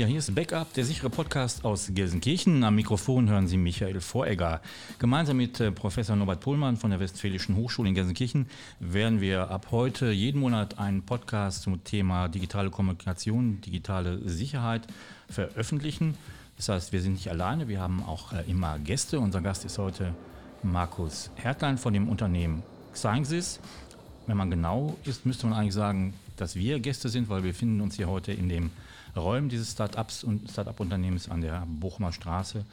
Ja, hier ist Backup, der sichere Podcast aus Gelsenkirchen. Am Mikrofon hören Sie Michael Voregger. Gemeinsam mit äh, Professor Norbert Pohlmann von der Westfälischen Hochschule in Gelsenkirchen werden wir ab heute jeden Monat einen Podcast zum Thema digitale Kommunikation, digitale Sicherheit veröffentlichen. Das heißt, wir sind nicht alleine, wir haben auch äh, immer Gäste. Unser Gast ist heute Markus Hertlein von dem Unternehmen Xangsys. Wenn man genau ist, müsste man eigentlich sagen, dass wir Gäste sind, weil wir finden uns hier heute in dem Räumen dieses Start-ups und Start-up-Unternehmens an der Bochumer Straße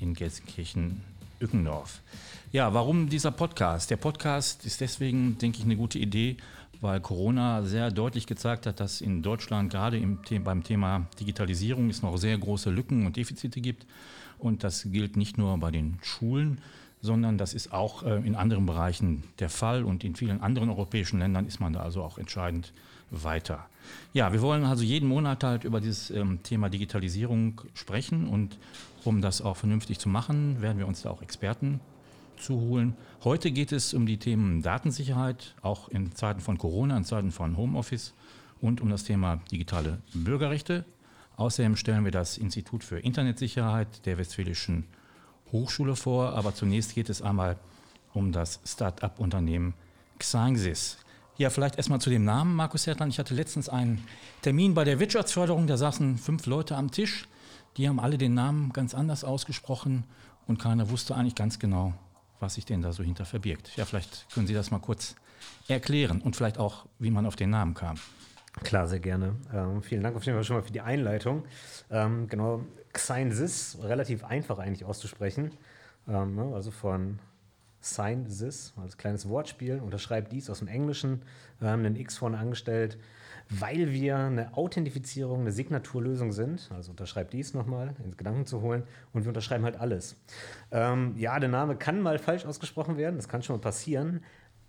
in Gelsenkirchen-Ückendorf. Ja, warum dieser Podcast? Der Podcast ist deswegen, denke ich, eine gute Idee, weil Corona sehr deutlich gezeigt hat, dass in Deutschland gerade im, beim Thema Digitalisierung es noch sehr große Lücken und Defizite gibt. Und das gilt nicht nur bei den Schulen, sondern das ist auch äh, in anderen Bereichen der Fall und in vielen anderen europäischen Ländern ist man da also auch entscheidend weiter. Ja, wir wollen also jeden Monat halt über dieses ähm, Thema Digitalisierung sprechen und um das auch vernünftig zu machen, werden wir uns da auch Experten zuholen. Heute geht es um die Themen Datensicherheit, auch in Zeiten von Corona, in Zeiten von Homeoffice und um das Thema digitale Bürgerrechte. Außerdem stellen wir das Institut für Internetsicherheit der Westfälischen Hochschule vor, aber zunächst geht es einmal um das Start-up-Unternehmen Xangsys. Ja, vielleicht erstmal zu dem Namen, Markus Hertland. Ich hatte letztens einen Termin bei der Wirtschaftsförderung, da saßen fünf Leute am Tisch. Die haben alle den Namen ganz anders ausgesprochen und keiner wusste eigentlich ganz genau, was sich denn da so hinter verbirgt. Ja, vielleicht können Sie das mal kurz erklären und vielleicht auch, wie man auf den Namen kam. Klar, sehr gerne. Ähm, vielen Dank auf jeden Fall schon mal für die Einleitung. Ähm, genau, Xainsys, relativ einfach eigentlich auszusprechen. Ähm, ne, also von Sign this, als kleines Wortspiel, unterschreibt dies aus dem Englischen, haben einen X vorne angestellt, weil wir eine Authentifizierung, eine Signaturlösung sind, also unterschreibt dies nochmal, ins Gedanken zu holen, und wir unterschreiben halt alles. Ähm, ja, der Name kann mal falsch ausgesprochen werden, das kann schon mal passieren,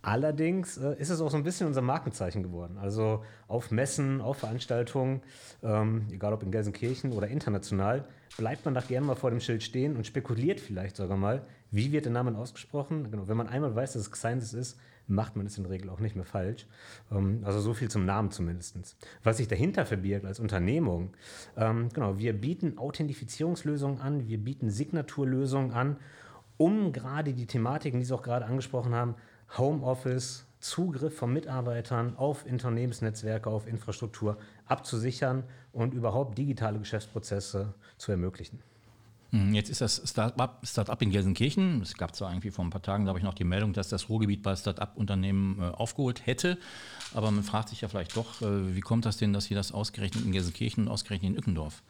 Allerdings äh, ist es auch so ein bisschen unser Markenzeichen geworden. Also auf Messen, auf Veranstaltungen, ähm, egal ob in Gelsenkirchen oder international, bleibt man da gerne mal vor dem Schild stehen und spekuliert vielleicht sogar mal, wie wird der Name ausgesprochen. Genau, wenn man einmal weiß, dass es Xynis ist, macht man es in der Regel auch nicht mehr falsch. Ähm, also so viel zum Namen zumindest. Was sich dahinter verbirgt als Unternehmung, ähm, genau, wir bieten Authentifizierungslösungen an, wir bieten Signaturlösungen an, um gerade die Thematiken, die Sie auch gerade angesprochen haben, Homeoffice, Zugriff von Mitarbeitern auf Unternehmensnetzwerke, auf Infrastruktur abzusichern und überhaupt digitale Geschäftsprozesse zu ermöglichen. Hm, jetzt ist das Start-up Start in Gelsenkirchen. Es gab zwar irgendwie vor ein paar Tagen, glaube ich, noch die Meldung, dass das Ruhrgebiet bei Start-up-Unternehmen äh, aufgeholt hätte. Aber man fragt sich ja vielleicht doch, äh, wie kommt das denn, dass Sie das ausgerechnet in Gelsenkirchen und ausgerechnet in Ückendorf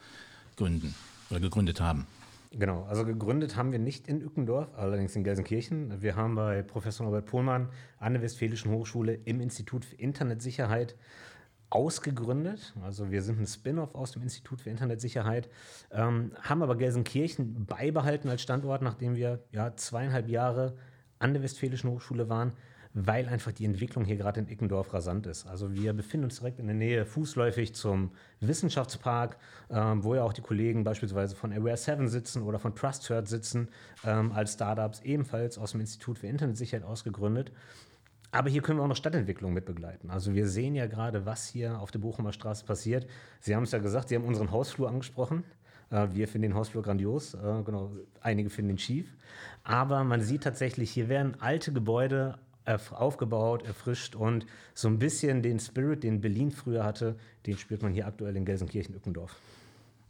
gründen oder gegründet haben? Genau, also gegründet haben wir nicht in Ückendorf, allerdings in Gelsenkirchen. Wir haben bei Professor Norbert Pohlmann an der Westfälischen Hochschule im Institut für Internetsicherheit ausgegründet. Also wir sind ein Spin-off aus dem Institut für Internetsicherheit, ähm, haben aber Gelsenkirchen beibehalten als Standort, nachdem wir ja zweieinhalb Jahre an der Westfälischen Hochschule waren weil einfach die Entwicklung hier gerade in Ickendorf rasant ist. Also wir befinden uns direkt in der Nähe, fußläufig zum Wissenschaftspark, ähm, wo ja auch die Kollegen beispielsweise von Aware 7 sitzen oder von TrustCert sitzen, ähm, als Startups ebenfalls aus dem Institut für Internetsicherheit ausgegründet. Aber hier können wir auch noch Stadtentwicklung mit begleiten. Also wir sehen ja gerade, was hier auf der Bochumer Straße passiert. Sie haben es ja gesagt, Sie haben unseren Hausflur angesprochen. Äh, wir finden den Hausflur grandios, äh, genau, einige finden ihn schief. Aber man sieht tatsächlich, hier werden alte Gebäude aufgebaut, erfrischt und so ein bisschen den Spirit, den Berlin früher hatte, den spürt man hier aktuell in Gelsenkirchen-Ückendorf.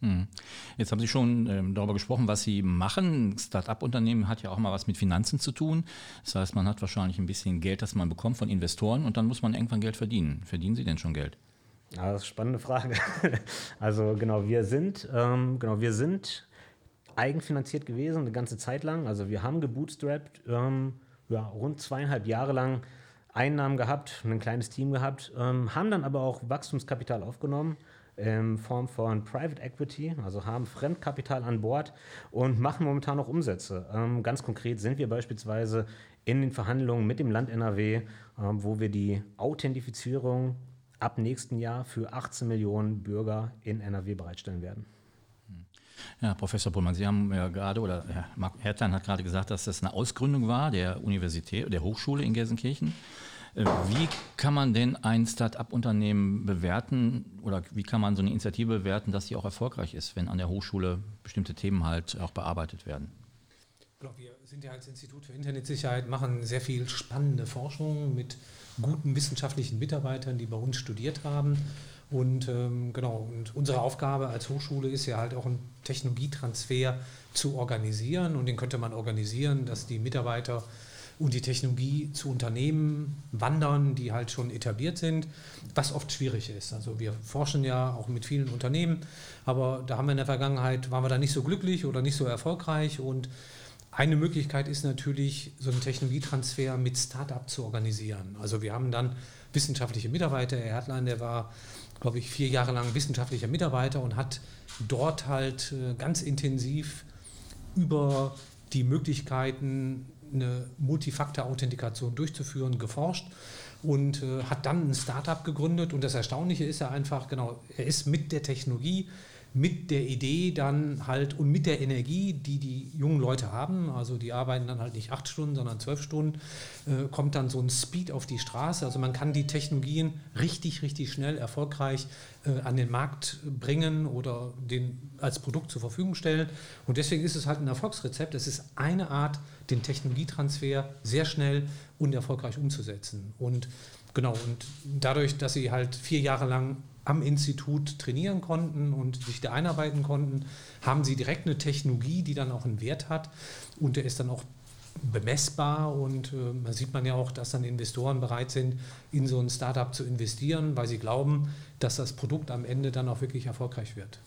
Hm. Jetzt haben Sie schon ähm, darüber gesprochen, was Sie machen. Start-up-Unternehmen hat ja auch mal was mit Finanzen zu tun. Das heißt, man hat wahrscheinlich ein bisschen Geld, das man bekommt von Investoren und dann muss man irgendwann Geld verdienen. Verdienen Sie denn schon Geld? Ja, das ist eine spannende Frage. also genau, wir sind, ähm, genau, wir sind eigenfinanziert gewesen eine ganze Zeit lang. Also wir haben gebootstrapped. Ähm, ja, rund zweieinhalb Jahre lang Einnahmen gehabt, ein kleines Team gehabt, ähm, haben dann aber auch Wachstumskapital aufgenommen in Form von Private Equity, also haben Fremdkapital an Bord und machen momentan noch Umsätze. Ähm, ganz konkret sind wir beispielsweise in den Verhandlungen mit dem Land NRW, ähm, wo wir die Authentifizierung ab nächsten Jahr für 18 Millionen Bürger in NRW bereitstellen werden. Ja, Professor Pullmann, Sie haben ja gerade, oder Herr Hertlein hat gerade gesagt, dass das eine Ausgründung war der Universität, der Hochschule in Gelsenkirchen. Äh, wie kann man denn ein Start-up-Unternehmen bewerten oder wie kann man so eine Initiative bewerten, dass sie auch erfolgreich ist, wenn an der Hochschule bestimmte Themen halt auch bearbeitet werden? Wir sind ja als Institut für Internetsicherheit, machen sehr viel spannende Forschung mit guten wissenschaftlichen Mitarbeitern, die bei uns studiert haben. Und ähm, genau, und unsere Aufgabe als Hochschule ist ja halt auch einen Technologietransfer zu organisieren. Und den könnte man organisieren, dass die Mitarbeiter und die Technologie zu Unternehmen wandern, die halt schon etabliert sind, was oft schwierig ist. Also wir forschen ja auch mit vielen Unternehmen, aber da haben wir in der Vergangenheit, waren wir da nicht so glücklich oder nicht so erfolgreich und eine Möglichkeit ist natürlich, so einen Technologietransfer mit Start-up zu organisieren. Also wir haben dann wissenschaftliche Mitarbeiter. Herr Hertlein, der war, glaube ich, vier Jahre lang wissenschaftlicher Mitarbeiter und hat dort halt äh, ganz intensiv über die Möglichkeiten, eine Multifaktor-Authentikation durchzuführen, geforscht und äh, hat dann ein Startup gegründet. Und das Erstaunliche ist ja einfach, genau, er ist mit der Technologie mit der Idee dann halt und mit der Energie, die die jungen Leute haben, also die arbeiten dann halt nicht acht Stunden, sondern zwölf Stunden, äh, kommt dann so ein Speed auf die Straße. Also man kann die Technologien richtig, richtig schnell erfolgreich äh, an den Markt bringen oder den als Produkt zur Verfügung stellen. Und deswegen ist es halt ein Erfolgsrezept. Es ist eine Art, den Technologietransfer sehr schnell und erfolgreich umzusetzen. Und genau, und dadurch, dass sie halt vier Jahre lang am Institut trainieren konnten und sich da einarbeiten konnten, haben sie direkt eine Technologie, die dann auch einen Wert hat und der ist dann auch bemessbar und äh, da sieht man ja auch, dass dann Investoren bereit sind, in so ein Startup zu investieren, weil sie glauben, dass das Produkt am Ende dann auch wirklich erfolgreich wird.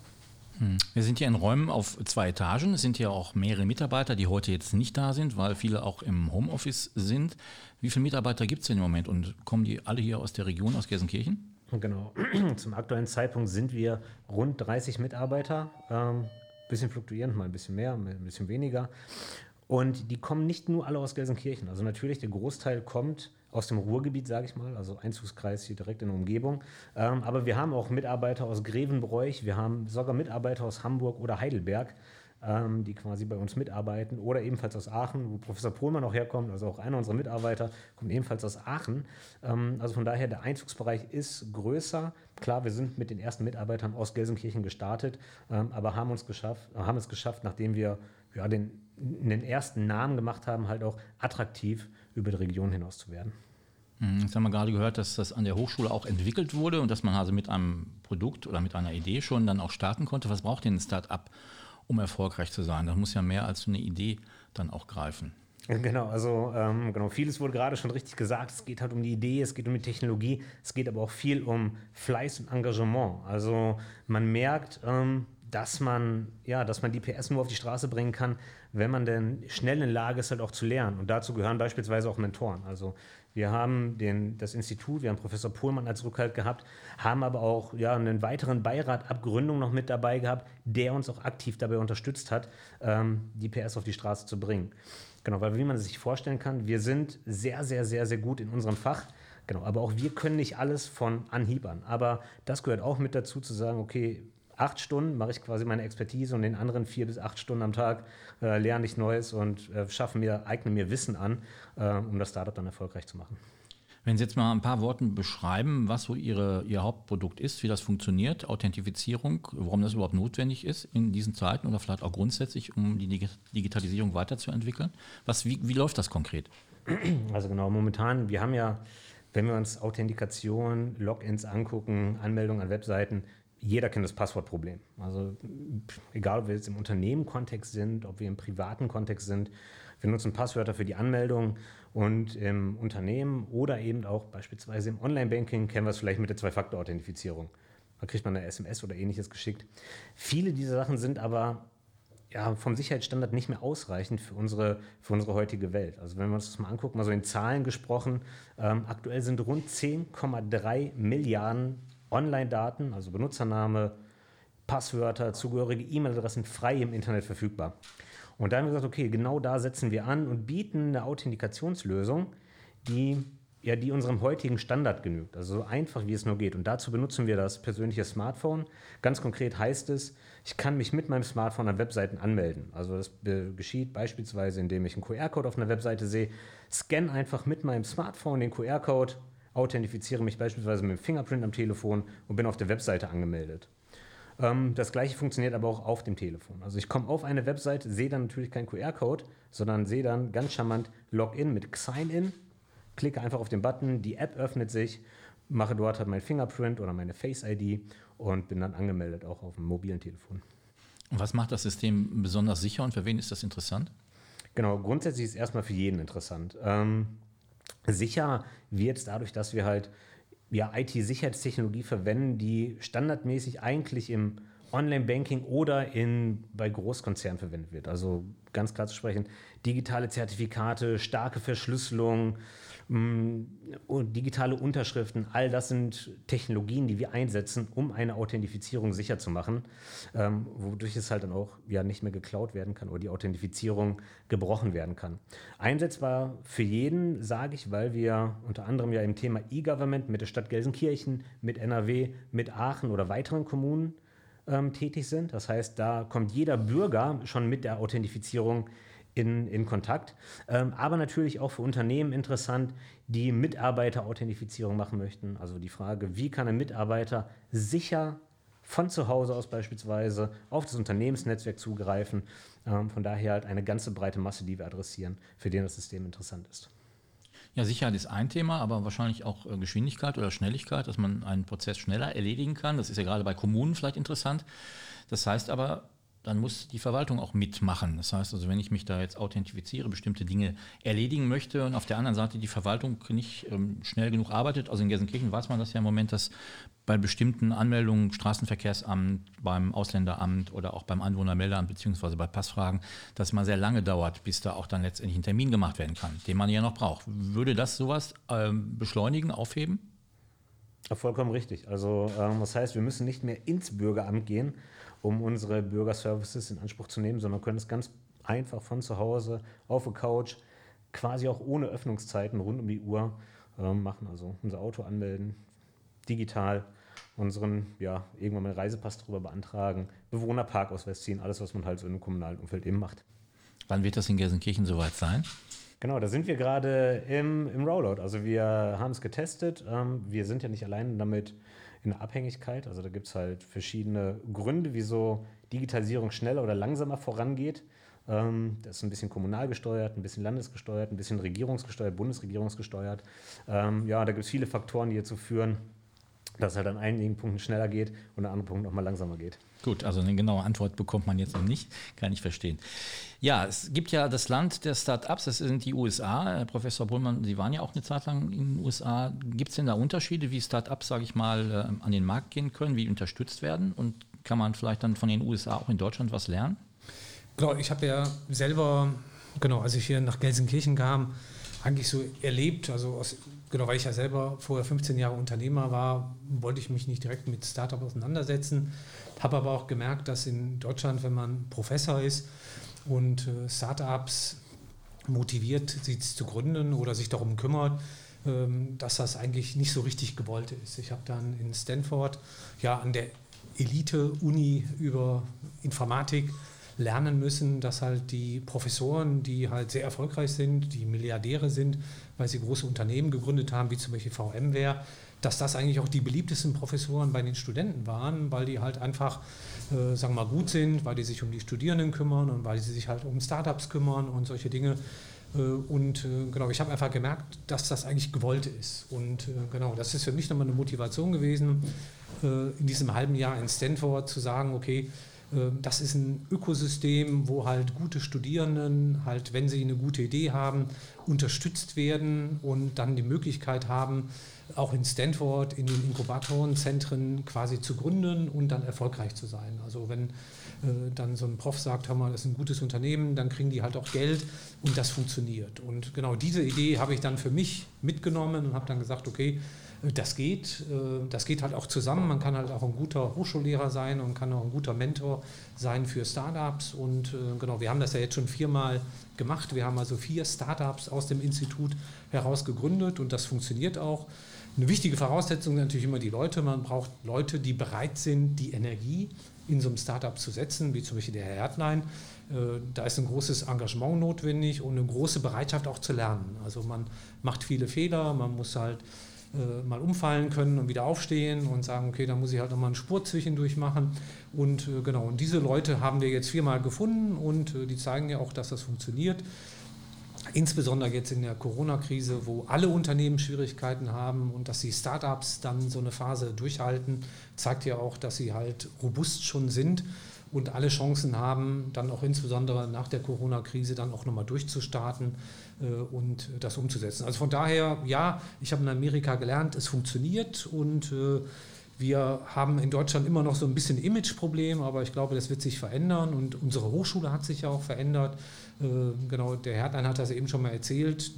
Hm. Wir sind hier in Räumen auf zwei Etagen. Es sind hier auch mehrere Mitarbeiter, die heute jetzt nicht da sind, weil viele auch im Homeoffice sind. Wie viele Mitarbeiter gibt es denn im Moment und kommen die alle hier aus der Region, aus Gelsenkirchen? Genau. Zum aktuellen Zeitpunkt sind wir rund 30 Mitarbeiter. Ähm, bisschen fluktuierend, mal ein bisschen mehr, ein bisschen weniger. Und die kommen nicht nur alle aus Gelsenkirchen. Also natürlich, der Großteil kommt aus dem Ruhrgebiet, sage ich mal, also Einzugskreis hier direkt in der Umgebung. Ähm, aber wir haben auch Mitarbeiter aus Grevenbroich, wir haben sogar Mitarbeiter aus Hamburg oder Heidelberg ähm, die quasi bei uns mitarbeiten, oder ebenfalls aus Aachen, wo Professor Pohlmann auch herkommt, also auch einer unserer Mitarbeiter kommt ebenfalls aus Aachen. Ähm, also von daher, der Einzugsbereich ist größer. Klar, wir sind mit den ersten Mitarbeitern aus Gelsenkirchen gestartet, ähm, aber haben, uns geschafft, haben es geschafft, nachdem wir ja, den, den ersten Namen gemacht haben, halt auch attraktiv über die Region hinaus zu werden. Hm, jetzt haben wir gerade gehört, dass das an der Hochschule auch entwickelt wurde und dass man also mit einem Produkt oder mit einer Idee schon dann auch starten konnte. Was braucht denn ein Start-up, um erfolgreich zu sein. Das muss ja mehr als eine Idee dann auch greifen. Genau, also ähm, genau, vieles wurde gerade schon richtig gesagt. Es geht halt um die Idee, es geht um die Technologie, es geht aber auch viel um Fleiß und Engagement. Also man merkt, ähm, dass man, ja, dass man die PS nur auf die Straße bringen kann, wenn man denn schnell in der Lage ist, halt auch zu lernen. Und dazu gehören beispielsweise auch Mentoren. Also wir haben den, das Institut, wir haben Professor Pohlmann als Rückhalt gehabt, haben aber auch ja, einen weiteren Beirat ab Gründung noch mit dabei gehabt, der uns auch aktiv dabei unterstützt hat, ähm, die PS auf die Straße zu bringen. Genau, weil wie man sich vorstellen kann, wir sind sehr, sehr, sehr, sehr gut in unserem Fach. Genau, aber auch wir können nicht alles von Anhieb an. Aber das gehört auch mit dazu, zu sagen, okay, acht Stunden mache ich quasi meine Expertise und den anderen vier bis acht Stunden am Tag äh, lerne ich Neues und äh, schaffe mir, eigne mir Wissen an, äh, um das Startup dann erfolgreich zu machen. Wenn Sie jetzt mal ein paar Worten beschreiben, was so Ihre, Ihr Hauptprodukt ist, wie das funktioniert, Authentifizierung, warum das überhaupt notwendig ist in diesen Zeiten oder vielleicht auch grundsätzlich, um die Digitalisierung weiterzuentwickeln. Was, wie, wie läuft das konkret? Also genau, momentan, wir haben ja, wenn wir uns Authentikation, Logins angucken, Anmeldung an Webseiten, jeder kennt das Passwortproblem. Also egal, ob wir jetzt im Unternehmen-Kontext sind, ob wir im privaten Kontext sind, wir nutzen Passwörter für die Anmeldung und im Unternehmen oder eben auch beispielsweise im Online-Banking kennen wir es vielleicht mit der Zwei-Faktor-Authentifizierung. Da kriegt man eine SMS oder ähnliches geschickt. Viele dieser Sachen sind aber ja, vom Sicherheitsstandard nicht mehr ausreichend für unsere, für unsere heutige Welt. Also wenn wir uns das mal angucken, mal so in Zahlen gesprochen, ähm, aktuell sind rund 10,3 Milliarden Online-Daten, also Benutzername, Passwörter, zugehörige E-Mail-Adressen frei im Internet verfügbar. Und da haben wir gesagt, okay, genau da setzen wir an und bieten eine Authentifikationslösung, die ja, die unserem heutigen Standard genügt. Also so einfach, wie es nur geht. Und dazu benutzen wir das persönliche Smartphone. Ganz konkret heißt es, ich kann mich mit meinem Smartphone an Webseiten anmelden. Also das geschieht beispielsweise, indem ich einen QR-Code auf einer Webseite sehe, scanne einfach mit meinem Smartphone den QR-Code, authentifiziere mich beispielsweise mit dem Fingerprint am Telefon und bin auf der Webseite angemeldet. Ähm, das gleiche funktioniert aber auch auf dem Telefon. Also ich komme auf eine Webseite, sehe dann natürlich keinen QR-Code, sondern sehe dann ganz charmant Login mit Sign-In klicke einfach auf den Button, die App öffnet sich, mache dort halt mein Fingerprint oder meine Face-ID und bin dann angemeldet, auch auf dem mobilen Telefon. Und was macht das System besonders sicher und für wen ist das interessant? Genau, grundsätzlich ist es erstmal für jeden interessant. Ähm, sicher wird es dadurch, dass wir halt ja, IT-Sicherheitstechnologie verwenden, die standardmäßig eigentlich im Online-Banking oder in, bei Großkonzernen verwendet wird. Also ganz klar zu sprechen, digitale Zertifikate, starke Verschlüsselung, Mm, digitale Unterschriften, all das sind Technologien, die wir einsetzen, um eine Authentifizierung sicher zu machen, ähm, wodurch es halt dann auch ja nicht mehr geklaut werden kann oder die Authentifizierung gebrochen werden kann. Einsetzbar für jeden, sage ich, weil wir unter anderem ja im Thema E-Government mit der Stadt Gelsenkirchen, mit NRW, mit Aachen oder weiteren Kommunen ähm, tätig sind. Das heißt, da kommt jeder Bürger schon mit der Authentifizierung in, in Kontakt. Ähm, aber natürlich auch für Unternehmen interessant, die Mitarbeiterauthentifizierung machen möchten. Also die Frage, wie kann ein Mitarbeiter sicher von zu Hause aus beispielsweise auf das Unternehmensnetzwerk zugreifen. Ähm, von daher halt eine ganze breite Masse, die wir adressieren, für den das System interessant ist. Ja, Sicherheit ist ein Thema, aber wahrscheinlich auch äh, Geschwindigkeit oder Schnelligkeit, dass man einen Prozess schneller erledigen kann. Das ist ja gerade bei Kommunen vielleicht interessant. Das heißt aber, dann muss die Verwaltung auch mitmachen. Das heißt also, wenn ich mich da jetzt authentifiziere, bestimmte Dinge erledigen möchte und auf der anderen Seite die Verwaltung nicht ähm, schnell genug arbeitet, also in Gelsenkirchen weiß man das ja im Moment, dass bei bestimmten Anmeldungen, Straßenverkehrsamt, beim Ausländeramt oder auch beim Anwohnermeldeamt beziehungsweise bei Passfragen, dass man sehr lange dauert, bis da auch dann letztendlich ein Termin gemacht werden kann, den man ja noch braucht. Würde das sowas ähm, beschleunigen, aufheben? Vollkommen richtig. Also ähm, das heißt, wir müssen nicht mehr ins Bürgeramt gehen, um unsere Bürgerservices in Anspruch zu nehmen, sondern können es ganz einfach von zu Hause auf der Couch, quasi auch ohne Öffnungszeiten rund um die Uhr äh, machen. Also unser Auto anmelden, digital unseren, ja, irgendwann mal Reisepass darüber beantragen, Bewohnerparkausweis ziehen, alles, was man halt so in einem kommunalen Umfeld eben macht. Wann wird das in Gelsenkirchen soweit sein? Genau, da sind wir gerade im, im Rollout. Also wir haben es getestet. Ähm, wir sind ja nicht allein damit in der Abhängigkeit. Also da gibt es halt verschiedene Gründe, wieso Digitalisierung schneller oder langsamer vorangeht. Ähm, das ist ein bisschen kommunal gesteuert, ein bisschen landesgesteuert, ein bisschen regierungsgesteuert, bundesregierungsgesteuert. Ähm, ja, da gibt es viele Faktoren, die dazu führen, dass es halt an einigen Punkten schneller geht und an anderen Punkten auch mal langsamer geht. Gut, also eine genaue Antwort bekommt man jetzt noch nicht, kann ich verstehen. Ja, es gibt ja das Land der Start-ups, das sind die USA. Professor Bullmann, Sie waren ja auch eine Zeit lang in den USA. Gibt es denn da Unterschiede, wie Start-ups, sage ich mal, äh, an den Markt gehen können, wie unterstützt werden? Und kann man vielleicht dann von den USA auch in Deutschland was lernen? Genau, ich habe ja selber, genau, als ich hier nach Gelsenkirchen kam, eigentlich so erlebt, also aus, genau, weil ich ja selber vorher 15 Jahre Unternehmer war, wollte ich mich nicht direkt mit Startup auseinandersetzen, habe aber auch gemerkt, dass in Deutschland, wenn man Professor ist, und äh, Startups motiviert, sie zu gründen oder sich darum kümmert, ähm, dass das eigentlich nicht so richtig gewollt ist. Ich habe dann in Stanford ja an der Elite-Uni über Informatik lernen müssen, dass halt die Professoren, die halt sehr erfolgreich sind, die Milliardäre sind, weil sie große Unternehmen gegründet haben, wie zum Beispiel VMware, dass das eigentlich auch die beliebtesten Professoren bei den Studenten waren, weil die halt einfach äh, sagen wir mal, gut sind, weil die sich um die Studierenden kümmern und weil sie sich halt um Startups kümmern und solche Dinge. Äh, und äh, genau, ich habe einfach gemerkt, dass das eigentlich gewollt ist. Und äh, genau, das ist für mich nochmal eine Motivation gewesen, in diesem halben Jahr in Stanford zu sagen, okay, das ist ein Ökosystem, wo halt gute Studierenden, halt, wenn sie eine gute Idee haben, unterstützt werden und dann die Möglichkeit haben, auch in Stanford in den Inkubatorenzentren quasi zu gründen und dann erfolgreich zu sein. Also wenn äh, dann so ein Prof sagt, hör mal, das ist ein gutes Unternehmen, dann kriegen die halt auch Geld und das funktioniert. Und genau diese Idee habe ich dann für mich mitgenommen und habe dann gesagt, okay, Das geht, das geht halt auch zusammen. Man kann halt auch ein guter Hochschullehrer sein und kann auch ein guter Mentor sein für Startups. Und genau, wir haben das ja jetzt schon viermal gemacht. Wir haben also vier Startups aus dem Institut heraus gegründet und das funktioniert auch. Eine wichtige Voraussetzung sind natürlich immer die Leute. Man braucht Leute, die bereit sind, die Energie in so einem Startup zu setzen, wie zum Beispiel der Herr Erdlein. Da ist ein großes Engagement notwendig und eine große Bereitschaft auch zu lernen. Also man macht viele Fehler, man muss halt äh, mal umfallen können und wieder aufstehen und sagen, okay, da muss ich halt nochmal einen Spurt zwischendurch machen. Und äh, genau, und diese Leute haben wir jetzt viermal gefunden und äh, die zeigen ja auch, dass das funktioniert. Insbesondere jetzt in der Corona-Krise, wo alle Unternehmen Schwierigkeiten haben und dass die Startups dann so eine Phase durchhalten, zeigt ja auch, dass sie halt robust schon sind und alle Chancen haben, dann auch insbesondere nach der Corona-Krise dann auch nochmal durchzustarten äh, und das umzusetzen. Also von daher, ja, ich habe in Amerika gelernt, es funktioniert und äh, wir haben in Deutschland immer noch so ein bisschen Imageproblem, aber ich glaube, das wird sich verändern und unsere Hochschule hat sich ja auch verändert. Äh, genau, der Hertlein hat das eben schon mal erzählt.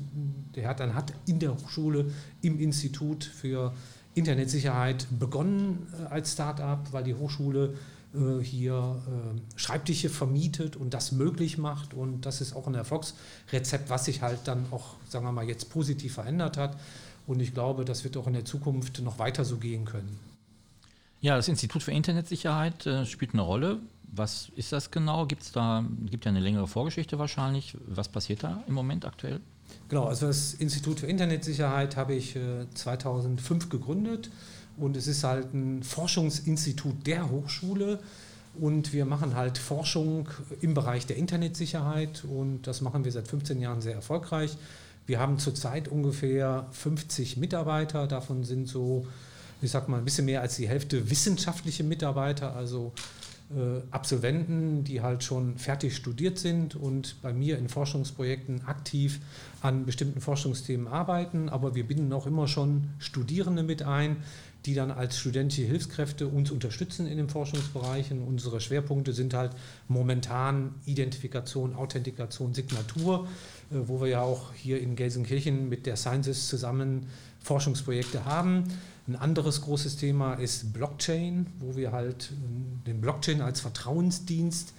Der Hertlein hat in der Hochschule im Institut für Internetsicherheit begonnen als Start-up, weil die Hochschule äh, hier äh, Schreibtische vermietet und das möglich macht. Und das ist auch ein Erfolgsrezept, was sich halt dann auch, sagen wir mal, jetzt positiv verändert hat. Und ich glaube, das wird auch in der Zukunft noch weiter so gehen können. Ja, das Institut für Internetsicherheit äh, spielt eine Rolle. Was ist das genau? Gibt es da, gibt ja eine längere Vorgeschichte wahrscheinlich. Was passiert da im Moment aktuell? Genau, also das Institut für Internetsicherheit habe ich äh, 2005 gegründet und es ist halt ein Forschungsinstitut der Hochschule. Und wir machen halt Forschung im Bereich der Internetsicherheit und das machen wir seit 15 Jahren sehr erfolgreich. Wir haben zurzeit ungefähr 50 Mitarbeiter, davon sind so, ich sag mal, ein bisschen mehr als die Hälfte wissenschaftliche Mitarbeiter, also äh, Absolventen, die halt schon fertig studiert sind und bei mir in Forschungsprojekten aktiv an bestimmten Forschungsthemen arbeiten. Aber wir binden auch immer schon Studierende mit ein, die dann als studentische Hilfskräfte uns unterstützen in den Forschungsbereichen. Unsere Schwerpunkte sind halt momentan Identifikation, Authentikation, Signatur, äh, wo wir ja auch hier in Gelsenkirchen mit der Sciences zusammen Forschungsprojekte haben. Ein anderes großes Thema ist Blockchain, wo wir halt ähm, den Blockchain als Vertrauensdienst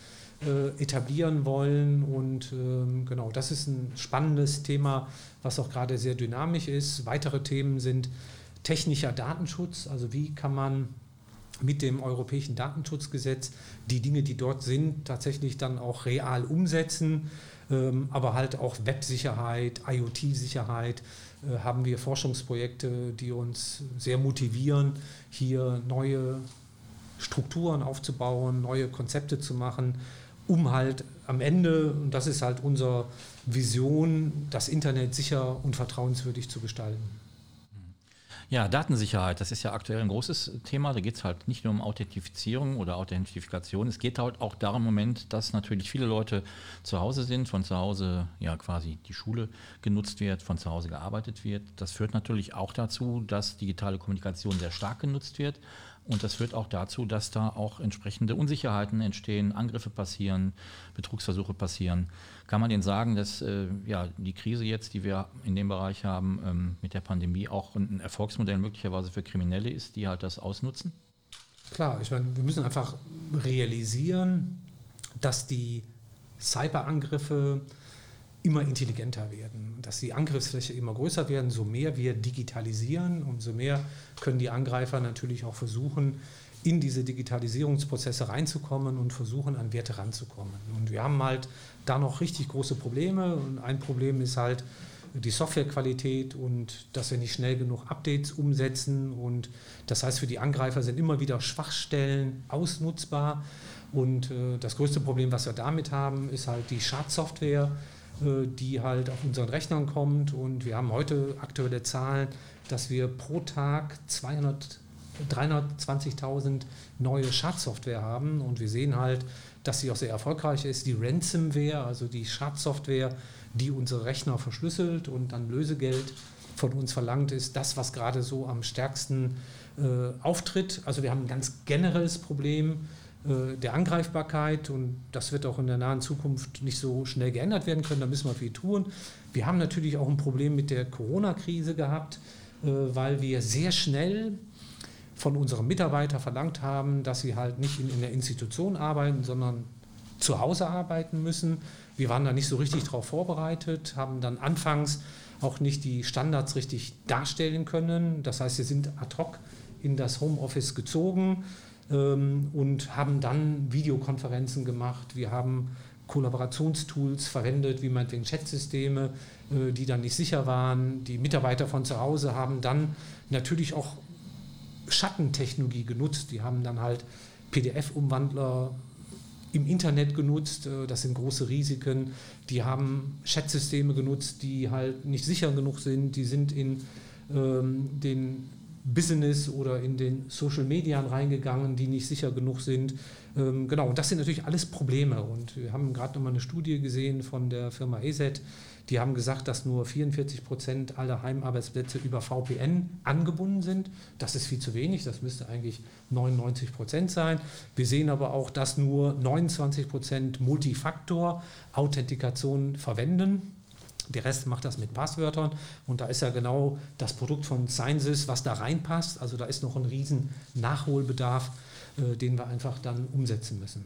äh, etablieren wollen. Und ähm, genau, das ist ein spannendes Thema, was auch gerade sehr dynamisch ist. Weitere Themen sind technischer Datenschutz, also wie kann man mit dem europäischen Datenschutzgesetz die Dinge, die dort sind, tatsächlich dann auch real umsetzen, aber halt auch Websicherheit, IoT-Sicherheit, äh, haben wir Forschungsprojekte, die uns sehr motivieren, hier neue Strukturen aufzubauen, neue Konzepte zu machen, um halt am Ende, und das ist halt unsere Vision, das Internet sicher und vertrauenswürdig zu gestalten. Ja, Datensicherheit, das ist ja aktuell ein großes Thema. Da geht es halt nicht nur um Authentifizierung oder Authentifikation. Es geht halt auch darum im Moment, dass natürlich viele Leute zu Hause sind, von zu Hause ja quasi die Schule genutzt wird, von zu Hause gearbeitet wird. Das führt natürlich auch dazu, dass digitale Kommunikation sehr stark genutzt wird. Und das führt auch dazu, dass da auch entsprechende Unsicherheiten entstehen, Angriffe passieren, Betrugsversuche passieren. Kann man denn sagen, dass äh, ja, die Krise jetzt, die wir in dem Bereich haben, ähm, mit der Pandemie auch ein Erfolgsmodell möglicherweise für Kriminelle ist, die halt das ausnutzen? Klar, ich meine, wir müssen einfach realisieren, dass die Cyberangriffe immer intelligenter werden, dass die Angriffsfläche immer größer werden. So mehr wir digitalisieren, umso mehr können die Angreifer natürlich auch versuchen, in diese Digitalisierungsprozesse reinzukommen und versuchen, an Werte ranzukommen. Und wir haben halt da noch richtig große Probleme. Und ein Problem ist halt die Softwarequalität und dass wir nicht schnell genug Updates umsetzen. Und das heißt, für die Angreifer sind immer wieder Schwachstellen ausnutzbar. Und äh, das größte Problem, was wir damit haben, ist halt die Schadsoftware, äh, die halt auf unseren Rechnern kommt. Und wir haben heute aktuelle Zahlen, dass wir pro Tag 200 320.000 neue Schadsoftware haben und wir sehen halt, dass sie auch sehr erfolgreich ist. Die Ransomware, also die Schadsoftware, die unsere Rechner verschlüsselt und dann Lösegeld von uns verlangt, ist das, was gerade so am stärksten äh, auftritt. Also wir haben ein ganz generelles Problem äh, der Angreifbarkeit und das wird auch in der nahen Zukunft nicht so schnell geändert werden können. Da müssen wir viel tun. Wir haben natürlich auch ein Problem mit der Corona-Krise gehabt äh, weil wir sehr schnell von unseren Mitarbeitern verlangt haben, dass sie halt nicht in, in der Institution arbeiten, sondern zu Hause arbeiten müssen. Wir waren da nicht so richtig darauf vorbereitet, haben dann anfangs auch nicht die Standards richtig darstellen können. Das heißt, wir sind ad hoc in das Homeoffice gezogen ähm, und haben dann Videokonferenzen gemacht. Wir haben Kollaborationstools verwendet, wie man den Chatsysteme, äh, die dann nicht sicher waren. Die Mitarbeiter von zu Hause haben dann natürlich auch Schattentechnologie genutzt. Die haben dann halt PDF-Umwandler im Internet genutzt. Äh, das sind große Risiken. Die haben Chatsysteme genutzt, die halt nicht sicher genug sind. Die sind in ähm, den Business oder in den Social Media reingegangen, die nicht sicher genug sind. Ähm, genau, und das sind natürlich alles Probleme. Und wir haben gerade noch mal eine Studie gesehen von der Firma EZ, die haben gesagt, dass nur 44 Prozent aller Heimarbeitsplätze über VPN angebunden sind. Das ist viel zu wenig, das müsste eigentlich 99 Prozent sein. Wir sehen aber auch, dass nur 29 Prozent Multifaktor-Authentikation verwenden. Der Rest macht das mit Passwörtern und da ist ja genau das Produkt von Sciences, was da reinpasst. Also da ist noch ein riesen Nachholbedarf, äh, den wir einfach dann umsetzen müssen.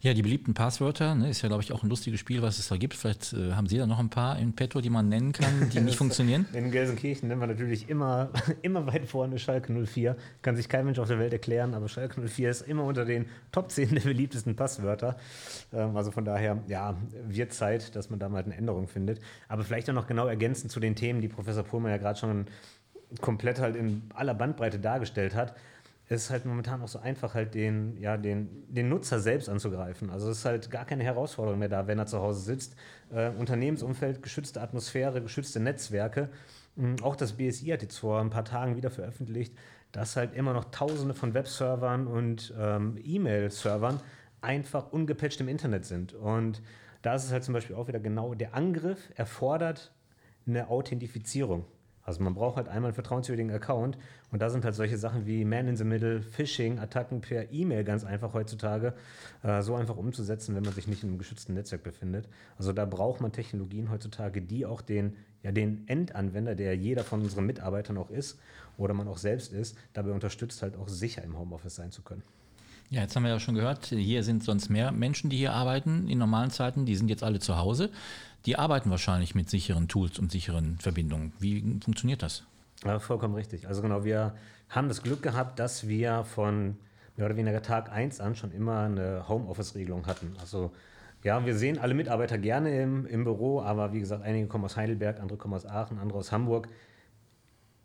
Ja, die beliebten Passwörter, ne, ist ja, glaube ich, auch ein lustiges Spiel, was es da gibt. Vielleicht äh, haben Sie da noch ein paar in petto, die man nennen kann, die nicht funktionieren? In Gelsenkirchen nennen wir natürlich immer, immer weit vorne Schalke 04. Kann sich kein Mensch auf der Welt erklären, aber Schalke 04 ist immer unter den Top 10 der beliebtesten Passwörter. Ähm, also von daher, ja, wird Zeit, dass man da mal eine Änderung findet. Aber vielleicht auch noch genau ergänzend zu den Themen, die Professor Pohlmann ja gerade schon komplett halt in aller Bandbreite dargestellt hat es ist halt momentan auch so einfach, halt den, ja, den, den Nutzer selbst anzugreifen. Also es ist halt gar keine Herausforderung mehr da, wenn er zu Hause sitzt. Äh, Unternehmensumfeld, geschützte Atmosphäre, geschützte Netzwerke. Mhm, auch das BSI hat jetzt vor ein paar Tagen wieder veröffentlicht, dass halt immer noch Tausende von Webservern und ähm, E-Mail-Servern einfach ungepatcht im Internet sind. Und da ist es halt zum Beispiel auch wieder genau, der Angriff erfordert eine Authentifizierung. Also man braucht halt einmal einen vertrauenswürdigen Account und da sind halt solche Sachen wie Man in the Middle, Phishing, Attacken per E-Mail ganz einfach heutzutage äh, so einfach umzusetzen, wenn man sich nicht in einem geschützten Netzwerk befindet. Also da braucht man Technologien heutzutage, die auch den, ja, den Endanwender, der jeder von unseren Mitarbeitern auch ist oder man auch selbst ist, dabei unterstützt halt auch sicher im Homeoffice sein zu können. Ja, jetzt haben wir ja schon gehört, hier sind sonst mehr Menschen, die hier arbeiten in normalen Zeiten, die sind jetzt alle zu Hause. Die arbeiten wahrscheinlich mit sicheren Tools und sicheren Verbindungen. Wie funktioniert das? Ja, vollkommen richtig. Also genau, wir haben das Glück gehabt, dass wir von mehr oder weniger Tag 1 an schon immer eine Homeoffice-Regelung hatten. Also ja, wir sehen alle Mitarbeiter gerne im, im Büro, aber wie gesagt, einige kommen aus Heidelberg, andere kommen aus Aachen, andere aus Hamburg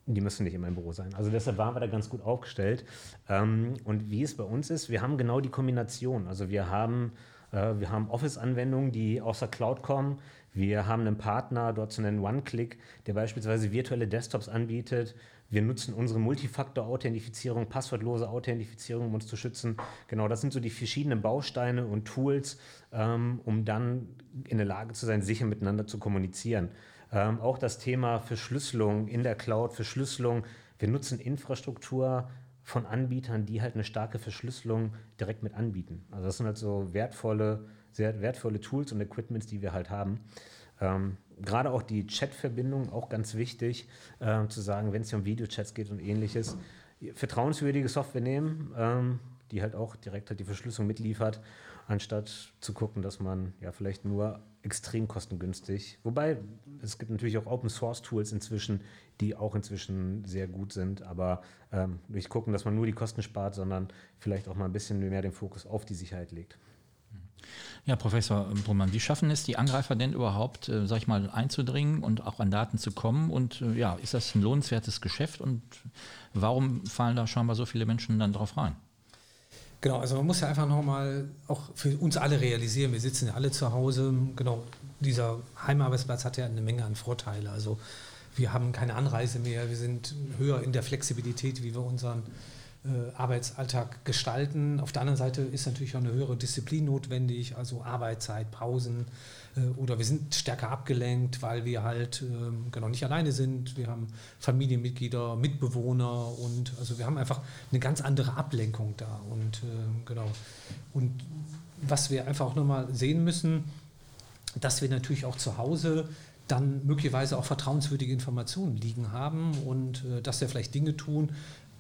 die müssen nicht in meinem Büro sein. Also deshalb waren wir da ganz gut aufgestellt. Ähm, und wie es bei uns ist, wir haben genau die Kombination. Also wir haben, äh, wir haben Office-Anwendungen, die aus der Cloud kommen. Wir haben einen Partner, dort zu nennen OneClick, der beispielsweise virtuelle Desktops anbietet. Wir nutzen unsere Multifaktor-Authentifizierung, passwortlose Authentifizierung, um uns zu schützen. Genau, das sind so die verschiedenen Bausteine und Tools, ähm, um dann in der Lage zu sein, sicher miteinander zu kommunizieren. Ähm, auch das Thema Verschlüsselung in der Cloud, Verschlüsselung. Wir nutzen Infrastruktur von Anbietern, die halt eine starke Verschlüsselung direkt mit anbieten. Also das sind halt so wertvolle, sehr wertvolle Tools und Equipments, die wir halt haben. Ähm, Gerade auch die Chat-Verbindung, auch ganz wichtig, äh, zu sagen, wenn es um Videochats geht und ähnliches, vertrauenswürdige Software nehmen, ähm, die halt auch direkt halt die Verschlüsselung mitliefert anstatt zu gucken, dass man ja vielleicht nur extrem kostengünstig, wobei es gibt natürlich auch Open Source Tools inzwischen, die auch inzwischen sehr gut sind, aber ähm, nicht gucken, dass man nur die Kosten spart, sondern vielleicht auch mal ein bisschen mehr den Fokus auf die Sicherheit legt. Ja, Professor Brummann, wie schaffen es die Angreifer denn überhaupt, äh, sag ich mal, einzudringen und auch an Daten zu kommen? Und äh, ja, ist das ein lohnenswertes Geschäft und warum fallen da scheinbar so viele Menschen dann drauf rein? Genau, also man muss ja einfach nochmal auch für uns alle realisieren, wir sitzen ja alle zu Hause, genau, dieser Heimarbeitsplatz hat ja eine Menge an Vorteile. Also wir haben keine Anreise mehr, wir sind höher in der Flexibilität, wie wir unseren Arbeitsalltag gestalten. Auf der anderen Seite ist natürlich auch eine höhere Disziplin notwendig, also Arbeitszeit, Pausen, äh, oder wir sind stärker abgelenkt, weil wir halt ähm, genau nicht alleine sind. Wir haben Familienmitglieder, Mitbewohner und also wir haben einfach eine ganz andere Ablenkung da. Und ähm, genau. Und was wir einfach auch nochmal sehen müssen, dass wir natürlich auch zu Hause dann möglicherweise auch vertrauenswürdige Informationen liegen haben und äh, dass wir vielleicht Dinge tun,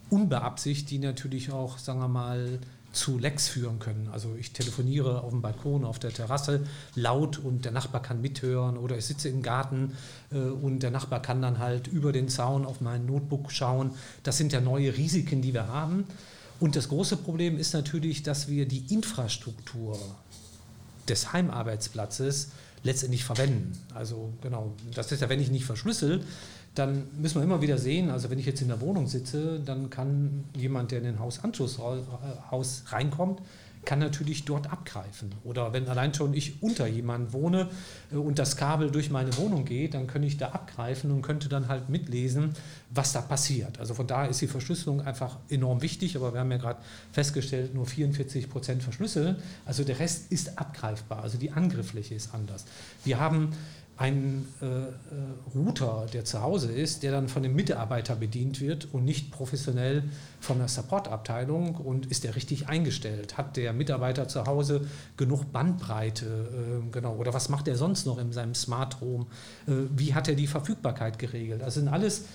unbeabsichtigt, die natürlich auch, sagen wir mal, zu Lecks führen können. Also ich telefoniere auf dem Balkon, auf der Terrasse laut und der Nachbar kann mithören oder ich sitze im Garten äh, und der Nachbar kann dann halt über den Zaun auf mein Notebook schauen. Das sind ja neue Risiken, die wir haben. Und das große Problem ist natürlich, dass wir die Infrastruktur des Heimarbeitsplatzes letztendlich verwenden. Also genau, das ist ja, wenn ich nicht verschlüssel, dann müssen wir immer wieder sehen, also wenn ich jetzt in der Wohnung sitze, dann kann jemand, der in den Hausanschlusshaus reinkommt, kann natürlich dort abgreifen. Oder wenn allein schon ich unter jemanden wohne äh, und das Kabel durch meine Wohnung geht, dann könnte ich da abgreifen und könnte dann halt mitlesen, was da passiert. Also von daher ist die Verschlüsselung einfach enorm wichtig, aber wir haben ja gerade festgestellt, nur 44 Prozent verschlüsseln. Also der Rest ist abgreifbar, also die Angriffsfläche ist anders. Wir haben ein äh, äh, Router, der zu Hause ist, der dann von dem Mitarbeiter bedient wird und nicht professionell von der Supportabteilung und ist der richtig eingestellt? Hat der Mitarbeiter zu Hause genug Bandbreite? Äh, genau, oder was macht er sonst noch in seinem Smart Home? Äh, wie hat er die Verfügbarkeit geregelt? Das sind alles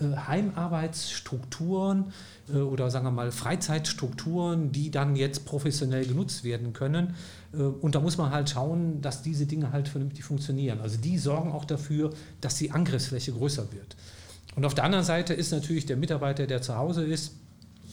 Heimarbeitsstrukturen äh, oder sagen wir mal Freizeitstrukturen, die dann jetzt professionell genutzt werden können. Äh, und da muss man halt schauen, dass diese Dinge halt vernünftig funktionieren. Also die sorgen auch dafür, dass die Angriffsfläche größer wird. Und auf der anderen Seite ist natürlich der Mitarbeiter, der zu Hause ist,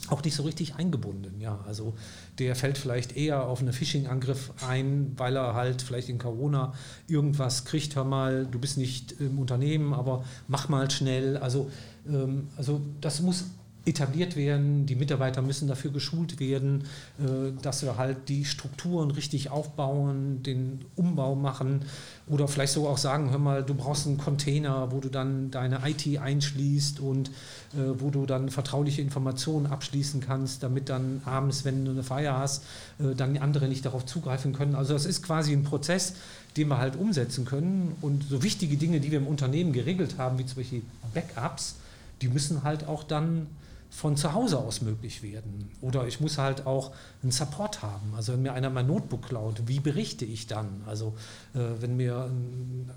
auch nicht so richtig eingebunden. Ja, also der fällt vielleicht eher auf einen Phishing-Angriff ein, weil er halt vielleicht in Corona irgendwas kriegt. Hör mal, du bist nicht im Unternehmen, aber mach mal schnell. Also, ähm, also das muss etabliert werden, die Mitarbeiter müssen dafür geschult werden, äh, dass wir halt die Strukturen richtig aufbauen, den Umbau machen oder vielleicht sogar auch sagen, hör mal, du brauchst einen Container, wo du dann deine IT einschließt und äh, wo du dann vertrauliche Informationen abschließen kannst, damit dann abends, wenn du eine Feier hast, äh, dann andere nicht darauf zugreifen können. Also das ist quasi ein Prozess, den wir halt umsetzen können und so wichtige Dinge, die wir im Unternehmen geregelt haben, wie zum Beispiel Backups, die müssen halt auch dann von zu Hause aus möglich werden. Oder ich muss halt auch einen Support haben. Also wenn mir einer mein Notebook klaut, wie berichte ich dann? Also äh, wenn mir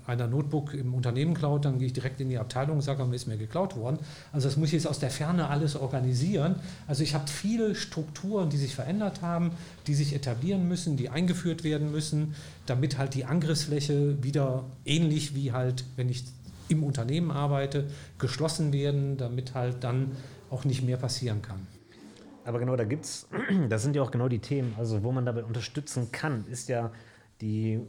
einer Notebook im Unternehmen klaut, dann gehe ich direkt in die Abteilung und sage, mir ist mir geklaut worden. Also das muss ich jetzt aus der Ferne alles organisieren. Also ich habe viele Strukturen, die sich verändert haben, die sich etablieren müssen, die eingeführt werden müssen, damit halt die Angriffsfläche wieder ähnlich wie halt, wenn ich im Unternehmen arbeite, geschlossen werden, damit halt dann auch nicht mehr passieren kann. Aber genau, da gibt es, das sind ja auch genau die Themen, also wo man dabei unterstützen kann, ist ja die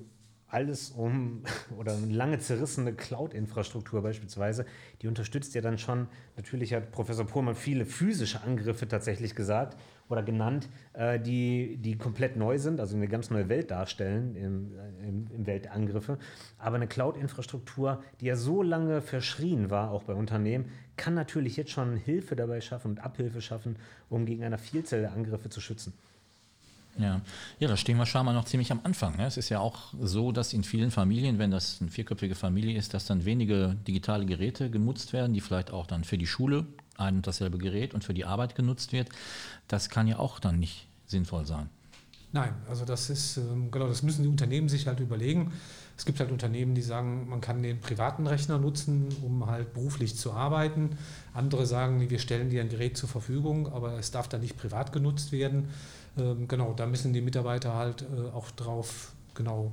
alles um oder eine lange zerrissene Cloud-Infrastruktur beispielsweise, die unterstützt ja dann schon, natürlich hat Professor Pohlmann viele physische Angriffe tatsächlich gesagt oder genannt, äh, die, die komplett neu sind, also eine ganz neue Welt darstellen im, im, im Weltangriffe. Aber eine Cloud-Infrastruktur, die ja so lange verschrien war, auch bei Unternehmen, kann natürlich jetzt schon Hilfe dabei schaffen und Abhilfe schaffen, um gegen eine Vielzahl der Angriffe zu schützen. Ja. ja, da stehen wir scheinbar noch ziemlich am Anfang. Ne? Es ist ja auch so, dass in vielen Familien, wenn das eine vierköpfige Familie ist, dass dann wenige digitale Geräte genutzt werden, die vielleicht auch dann für die Schule ein und dasselbe Gerät und für die Arbeit genutzt wird. Das kann ja auch dann nicht sinnvoll sein. Nein, also das ist, ähm, genau, das müssen die Unternehmen sich halt überlegen. Es gibt halt Unternehmen, die sagen, man kann den privaten Rechner nutzen, um halt beruflich zu arbeiten. Andere sagen, wir stellen dir ein Gerät zur Verfügung, aber es darf dann nicht privat genutzt werden. Ähm, genau, da müssen die Mitarbeiter halt äh, auch drauf, genau,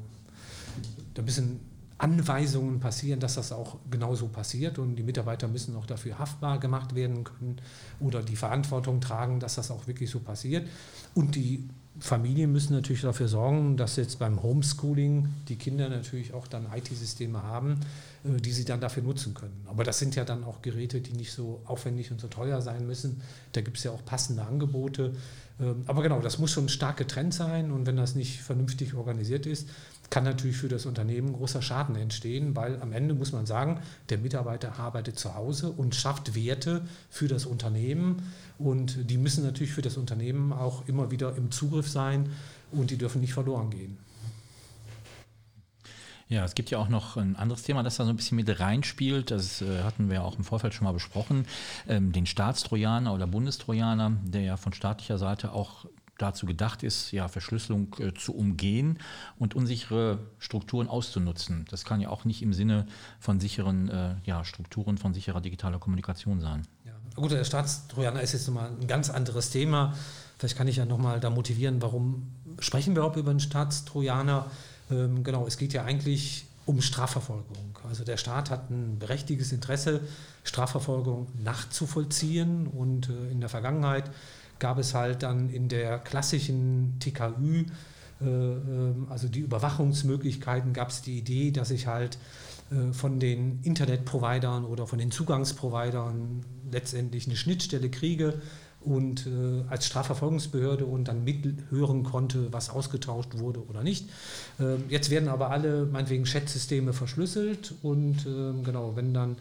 da müssen Anweisungen passieren, dass das auch genauso passiert und die Mitarbeiter müssen auch dafür haftbar gemacht werden können oder die Verantwortung tragen, dass das auch wirklich so passiert. Und die Familien müssen natürlich dafür sorgen, dass jetzt beim Homeschooling die Kinder natürlich auch dann IT-Systeme haben, die sie dann dafür nutzen können. Aber das sind ja dann auch Geräte, die nicht so aufwendig und so teuer sein müssen. Da gibt es ja auch passende Angebote. Ähm, aber genau, das muss schon ein starker Trend sein und wenn das nicht vernünftig organisiert ist, kann natürlich für das Unternehmen großer Schaden entstehen, weil am Ende muss man sagen, der Mitarbeiter arbeitet zu Hause und schafft Werte für das Unternehmen und die müssen natürlich für das Unternehmen auch immer wieder im Zugriff sein und die dürfen nicht verloren gehen. Ja, es gibt ja auch noch ein anderes Thema, das da so ein bisschen mit reinspielt. Das äh, hatten wir auch im Vorfeld schon mal besprochen. Ähm, den Staatstrojaner oder Bundestrojaner, der ja von staatlicher Seite auch dazu gedacht ist, ja, Verschlüsselung äh, zu umgehen und unsichere Strukturen auszunutzen. Das kann ja auch nicht im Sinne von sicheren äh, ja, Strukturen, von sicherer digitaler Kommunikation sein. Ja. Gut, der Staatstrojaner ist jetzt nochmal ein ganz anderes Thema. Vielleicht kann ich ja nochmal da motivieren, warum sprechen wir überhaupt über einen Staatstrojaner? Ähm, genau, es geht ja eigentlich um Strafverfolgung. Also der Staat hat ein berechtigtes Interesse, Strafverfolgung nachzuvollziehen und äh, in der Vergangenheit gab es halt dann in der klassischen TKÜ, äh, ähm, also die Überwachungsmöglichkeiten, gab es die Idee, dass ich halt äh, von den Internetprovidern oder von den Zugangsprovidern letztendlich eine Schnittstelle kriege und äh, als Strafverfolgungsbehörde und dann mithören konnte, was ausgetauscht wurde oder nicht. Ähm, jetzt werden aber alle meinetwegen Chat-Systeme verschlüsselt und äh, genau, wenn dann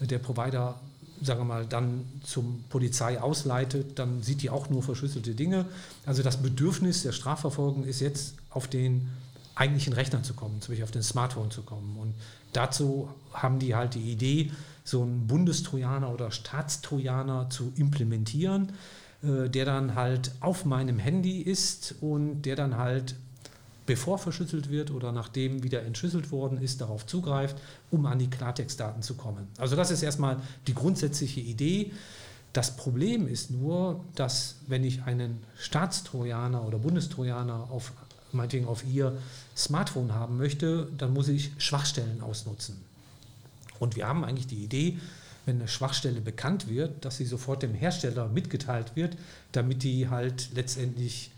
der Provider sagen wir mal, dann zum Polizei ausleitet, dann sieht die auch nur verschlüsselte Dinge. Also das Bedürfnis der Strafverfolgung ist jetzt auf den eigentlichen Rechner zu kommen, zum Beispiel auf den Smartphone zu kommen. Und dazu haben die halt die Idee, so einen Bundestrojaner oder Staatstrojaner zu implementieren, äh, der dann halt auf meinem Handy ist und der dann halt bevor verschlüsselt wird oder nachdem wieder entschlüsselt worden ist, darauf zugreift, um an die Klartextdaten zu kommen. Also das ist erstmal die grundsätzliche Idee. Das Problem ist nur, dass wenn ich einen Staatstrojaner oder Bundestrojaner auf, meinetwegen auf ihr Smartphone haben möchte, dann muss ich Schwachstellen ausnutzen. Und wir haben eigentlich die Idee, wenn eine Schwachstelle bekannt wird, dass sie sofort dem Hersteller mitgeteilt wird, damit die halt letztendlich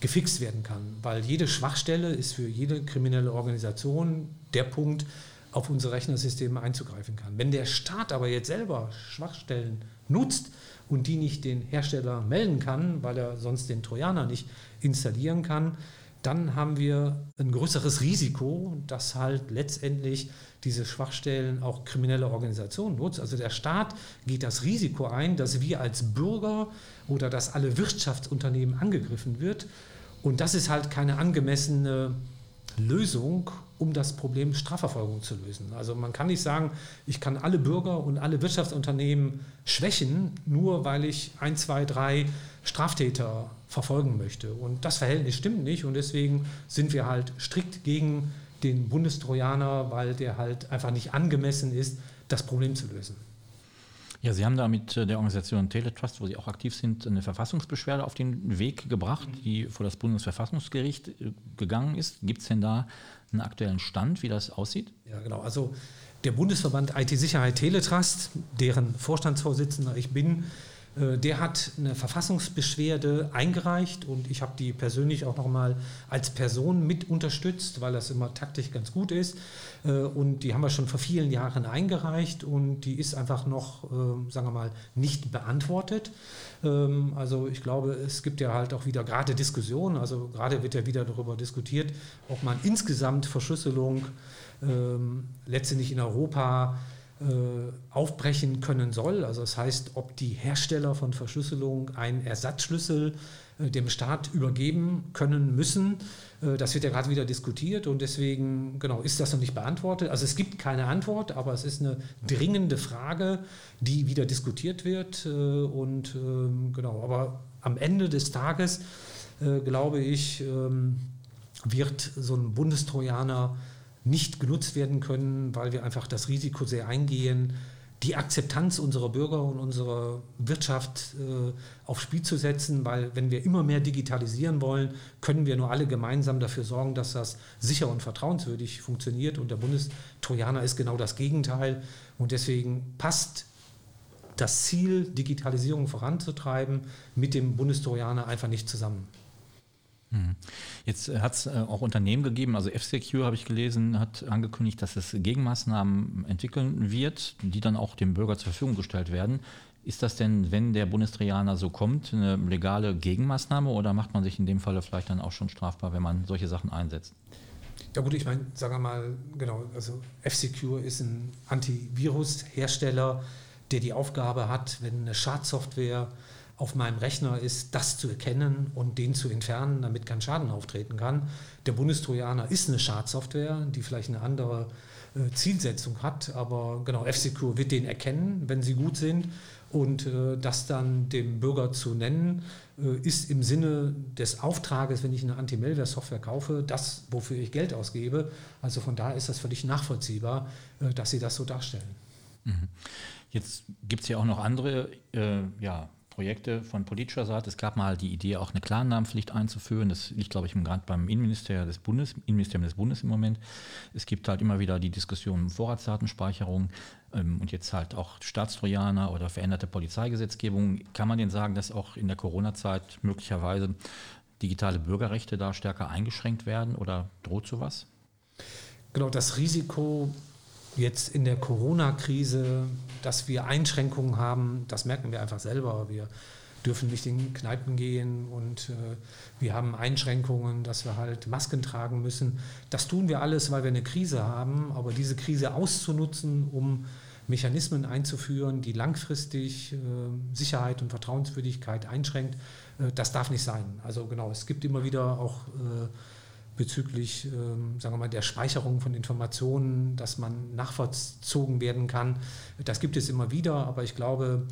gefixt werden kann. Weil jede Schwachstelle ist für jede kriminelle Organisation der Punkt, auf unsere Rechnersysteme einzugreifen kann. Wenn der Staat aber jetzt selber Schwachstellen nutzt und die nicht den Hersteller melden kann, weil er sonst den Trojaner nicht installieren kann, dann haben wir ein größeres Risiko, dass halt letztendlich diese Schwachstellen auch kriminelle Organisationen nutzen. Also der Staat geht das Risiko ein, dass wir als Bürger oder dass alle Wirtschaftsunternehmen angegriffen wird und das ist halt keine angemessene Lösung, um das Problem Strafverfolgung zu lösen. Also man kann nicht sagen, ich kann alle Bürger und alle Wirtschaftsunternehmen schwächen, nur weil ich ein, zwei, drei Straftäter verfolgen möchte. Und das Verhältnis stimmt nicht und deswegen sind wir halt strikt gegen den Bundestrojaner, weil der halt einfach nicht angemessen ist, das Problem zu lösen. Ja, Sie haben da mit der Organisation Teletrust, wo Sie auch aktiv sind, eine Verfassungsbeschwerde auf den Weg gebracht, die vor das Bundesverfassungsgericht äh, gegangen ist. Gibt es denn da einen aktuellen Stand, wie das aussieht? Ja, genau. Also der Bundesverband IT-Sicherheit Teletrust, deren Vorstandsvorsitzender ich bin, der hat eine Verfassungsbeschwerde eingereicht und ich habe die persönlich auch nochmal als Person mit unterstützt, weil das immer taktisch ganz gut ist. Äh, und die haben wir schon vor vielen Jahren eingereicht und die ist einfach noch, ähm, sagen wir mal, nicht beantwortet. Ähm, also ich glaube, es gibt ja halt auch wieder gerade Diskussionen, also gerade wird ja wieder darüber diskutiert, ob man insgesamt Verschlüsselung ähm, letztendlich in Europa äh, aufbrechen können soll. Also das heißt, ob die Hersteller von Verschlüsselung einen Ersatzschlüssel äh, dem Staat übergeben können müssen. Äh, das wird ja gerade wieder diskutiert und deswegen genau ist das noch nicht beantwortet. Also es gibt keine Antwort, aber es ist eine dringende Frage, die wieder diskutiert wird und ähm, genau. Aber am Ende des Tages glaube ich ähm, wird so ein Bundestrojaner nicht genutzt werden können, weil wir einfach das Risiko sehr eingehen, die Akzeptanz unserer Bürger und unserer Wirtschaft äh, aufs Spiel zu setzen, weil wenn wir immer mehr digitalisieren wollen, können wir nur alle gemeinsam dafür sorgen, dass das sicher und vertrauenswürdig funktioniert. Und der Bundestrojaner ist genau das Gegenteil. Und deswegen passt das Ziel, Digitalisierung voranzutreiben, mit dem Bundestrojaner einfach nicht zusammen. Mhm. Jetzt äh, hat es äh, auch Unternehmen gegeben, also F-Secure habe ich gelesen, hat angekündigt, dass es Gegenmaßnahmen entwickeln wird, die dann auch dem Bürger zur Verfügung gestellt werden. Ist das denn, wenn der Bundestrojaner so kommt, eine legale Gegenmaßnahme oder macht man sich in dem Falle vielleicht dann auch schon strafbar, wenn man solche Sachen einsetzt? Ja gut, ich meine, sagen wir mal, genau, also F-Secure ist ein Antivirus-Hersteller, der die Aufgabe hat, wenn eine Schadsoftware auf meinem Rechner ist, das zu erkennen und den zu entfernen, damit kein Schaden auftreten kann. Der Bundestrojaner ist eine Schadsoftware, die vielleicht eine andere äh, Zielsetzung hat, aber genau, F-Secure wird den erkennen, wenn sie gut sind Und äh, das dann dem Bürger zu nennen, äh, ist im Sinne des Auftrages, wenn ich eine Anti-Malware-Software kaufe, das, wofür ich Geld ausgebe. Also von daher ist das völlig nachvollziehbar, äh, dass Sie das so darstellen. Mhm. Jetzt gibt es ja auch noch andere äh, ja, Projekte von politischer Seite. Es gab mal die Idee, auch eine Klarnamenpflicht einzuführen. Das liegt, glaube ich, gerade beim Innenministerium des Bundes, Innenministerium des Bundes im Moment. Es gibt halt immer wieder die Diskussion um Vorratsdatenspeicherung ähm, und jetzt halt auch Staatstrojaner oder veränderte Polizeigesetzgebung. Kann man denn sagen, dass auch in der Corona-Zeit möglicherweise digitale Bürgerrechte da stärker eingeschränkt werden oder droht sowas? Genau, das Risiko jetzt in der Corona-Krise, dass wir Einschränkungen haben, das merken wir einfach selber. Wir dürfen nicht in Kneipen gehen und äh, wir haben Einschränkungen, dass wir halt Masken tragen müssen. Das tun wir alles, weil wir eine Krise haben, aber diese Krise auszunutzen, um Mechanismen einzuführen, die langfristig äh, Sicherheit und Vertrauenswürdigkeit einschränkt, äh, das darf nicht sein. Also genau, es gibt immer wieder auch äh, bezüglich ähm, sagen wir mal, der Speicherung von Informationen, dass man nachvollzogen werden kann. Das gibt es immer wieder, aber ich glaube,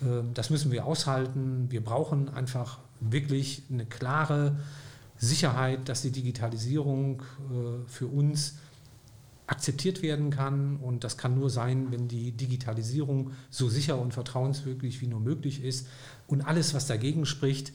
äh, das müssen wir aushalten. Wir brauchen einfach wirklich eine klare Sicherheit, dass die Digitalisierung äh, für uns akzeptiert werden kann. Und das kann nur sein, wenn die Digitalisierung so sicher und vertrauenswürdig wie nur möglich ist. Und alles, was dagegen spricht,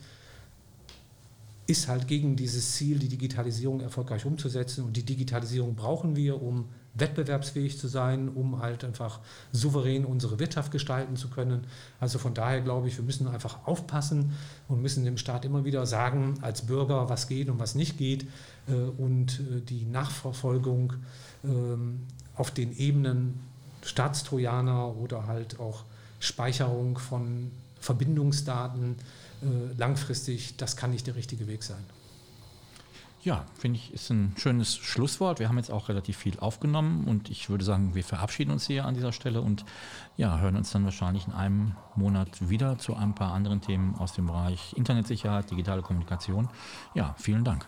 ist halt gegen dieses Ziel, die Digitalisierung erfolgreich umzusetzen. Und die Digitalisierung brauchen wir, um wettbewerbsfähig zu sein, um halt einfach souverän unsere Wirtschaft gestalten zu können. Also von daher glaube ich, wir müssen einfach aufpassen und müssen dem Staat immer wieder sagen, als Bürger, was geht und was nicht geht. Äh, und äh, die Nachverfolgung ähm, auf den Ebenen Staatstrojaner oder halt auch Speicherung von Verbindungsdaten langfristig, das kann nicht der richtige Weg sein. Ja, finde ich, ist ein schönes Schlusswort. Wir haben jetzt auch relativ viel aufgenommen und ich würde sagen, wir verabschieden uns hier an dieser Stelle und ja, hören uns dann wahrscheinlich in einem Monat wieder zu ein paar anderen Themen aus dem Bereich Internetsicherheit, digitale Kommunikation. Ja, vielen Dank.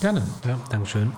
Gerne. Ja, Dankeschön.